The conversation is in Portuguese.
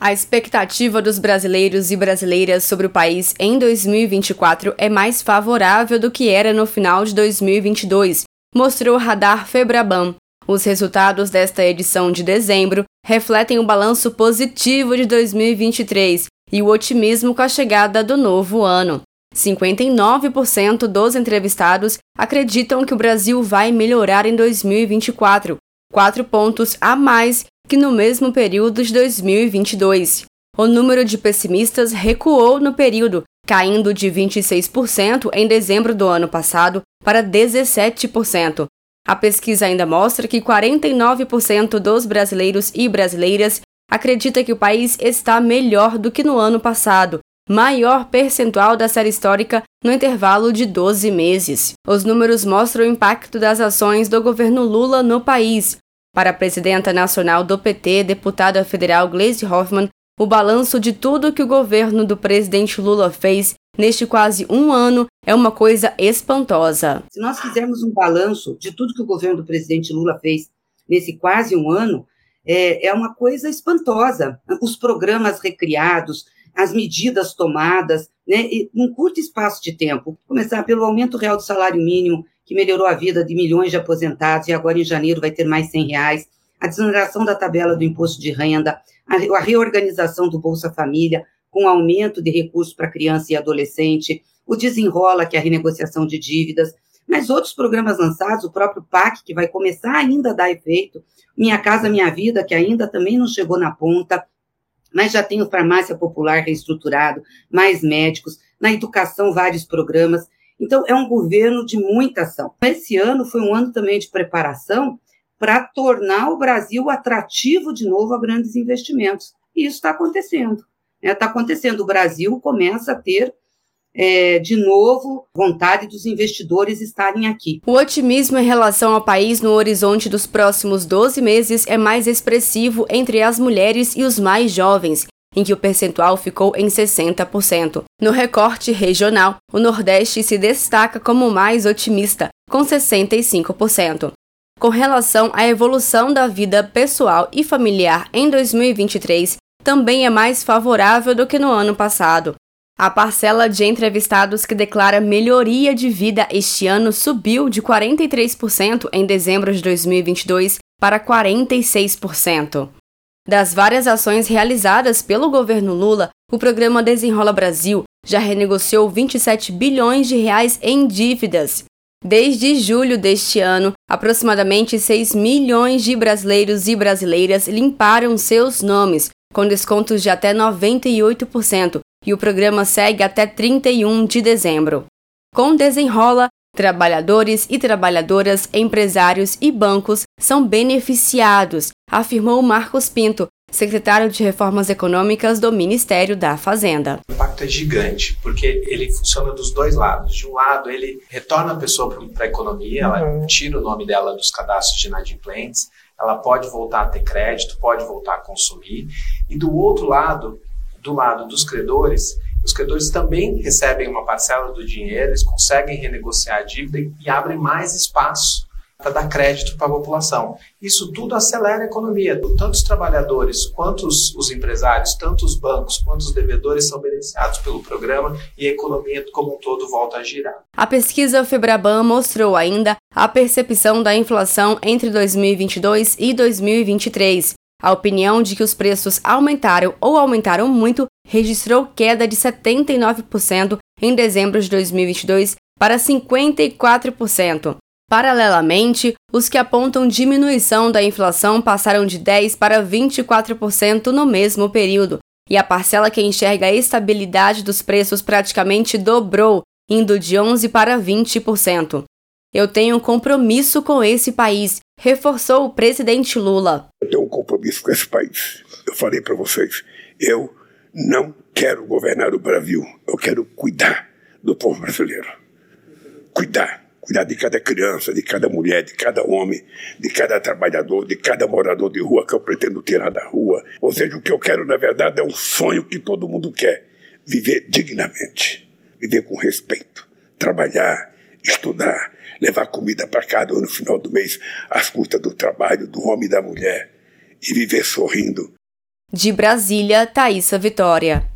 A expectativa dos brasileiros e brasileiras sobre o país em 2024 é mais favorável do que era no final de 2022, mostrou o radar Febraban. Os resultados desta edição de dezembro refletem o balanço positivo de 2023 e o otimismo com a chegada do novo ano. 59% dos entrevistados acreditam que o Brasil vai melhorar em 2024, quatro pontos a mais que no mesmo período de 2022. O número de pessimistas recuou no período, caindo de 26% em dezembro do ano passado para 17%. A pesquisa ainda mostra que 49% dos brasileiros e brasileiras acredita que o país está melhor do que no ano passado, maior percentual da série histórica no intervalo de 12 meses. Os números mostram o impacto das ações do governo Lula no país. Para a presidenta nacional do PT, deputada federal Gleisi Hoffmann, o balanço de tudo que o governo do presidente Lula fez neste quase um ano é uma coisa espantosa. Se nós fizermos um balanço de tudo que o governo do presidente Lula fez nesse quase um ano, é, é uma coisa espantosa. Os programas recriados, as medidas tomadas, né, em um curto espaço de tempo. Começar pelo aumento real do salário mínimo, que melhorou a vida de milhões de aposentados e agora em janeiro vai ter mais 100 reais, a desoneração da tabela do imposto de renda, a reorganização do Bolsa Família, com aumento de recursos para criança e adolescente, o desenrola, que é a renegociação de dívidas, mas outros programas lançados, o próprio PAC, que vai começar ainda a dar efeito, Minha Casa Minha Vida, que ainda também não chegou na ponta, mas já tem o Farmácia Popular reestruturado, mais médicos, na educação vários programas. Então, é um governo de muita ação. Esse ano foi um ano também de preparação para tornar o Brasil atrativo de novo a grandes investimentos. E isso está acontecendo. Está né? Tá acontecendo. O Brasil começa a ter é, de novo, vontade dos investidores estarem aqui. O otimismo em relação ao país no horizonte dos próximos 12 meses é mais expressivo entre as mulheres e os mais jovens, em que o percentual ficou em 60%. No recorte regional, o Nordeste se destaca como mais otimista, com 65%. Com relação à evolução da vida pessoal e familiar em 2023, também é mais favorável do que no ano passado. A parcela de entrevistados que declara melhoria de vida este ano subiu de 43% em dezembro de 2022 para 46%. Das várias ações realizadas pelo governo Lula, o programa Desenrola Brasil já renegociou 27 bilhões de reais em dívidas. Desde julho deste ano, aproximadamente 6 milhões de brasileiros e brasileiras limparam seus nomes, com descontos de até 98%, e o programa segue até 31 de dezembro. Com Desenrola, Trabalhadores e trabalhadoras, empresários e bancos são beneficiados, afirmou Marcos Pinto, secretário de Reformas Econômicas do Ministério da Fazenda. O impacto é gigante, porque ele funciona dos dois lados. De um lado, ele retorna a pessoa para a economia, ela uhum. tira o nome dela dos cadastros de inadimplentes, ela pode voltar a ter crédito, pode voltar a consumir. E do outro lado, do lado dos credores, os credores também recebem uma parcela do dinheiro, eles conseguem renegociar a dívida e abrem mais espaço para dar crédito para a população. Isso tudo acelera a economia. Tanto os trabalhadores, quanto os, os, empresários, tanto os bancos, quanto os devedores são beneficiados pelo programa e a economia como um todo volta a girar. A pesquisa Febraban mostrou ainda a percepção da inflação entre 2022 e 2023. A opinião de que os preços aumentaram ou aumentaram muito registrou queda de 79% em dezembro de 2022 para 54%. Paralelamente, os que apontam diminuição da inflação passaram de 10% para 24% no mesmo período, e a parcela que enxerga a estabilidade dos preços praticamente dobrou, indo de 11% para 20%. Eu tenho um compromisso com esse país, reforçou o presidente Lula. Eu tenho um compromisso com esse país. Eu falei para vocês, eu não quero governar o Brasil, eu quero cuidar do povo brasileiro. Cuidar. Cuidar de cada criança, de cada mulher, de cada homem, de cada trabalhador, de cada morador de rua que eu pretendo tirar da rua. Ou seja, o que eu quero, na verdade, é um sonho que todo mundo quer: viver dignamente, viver com respeito, trabalhar, estudar, levar comida para cada um no final do mês, às custas do trabalho do homem e da mulher, e viver sorrindo. De Brasília, Thaisa Vitória.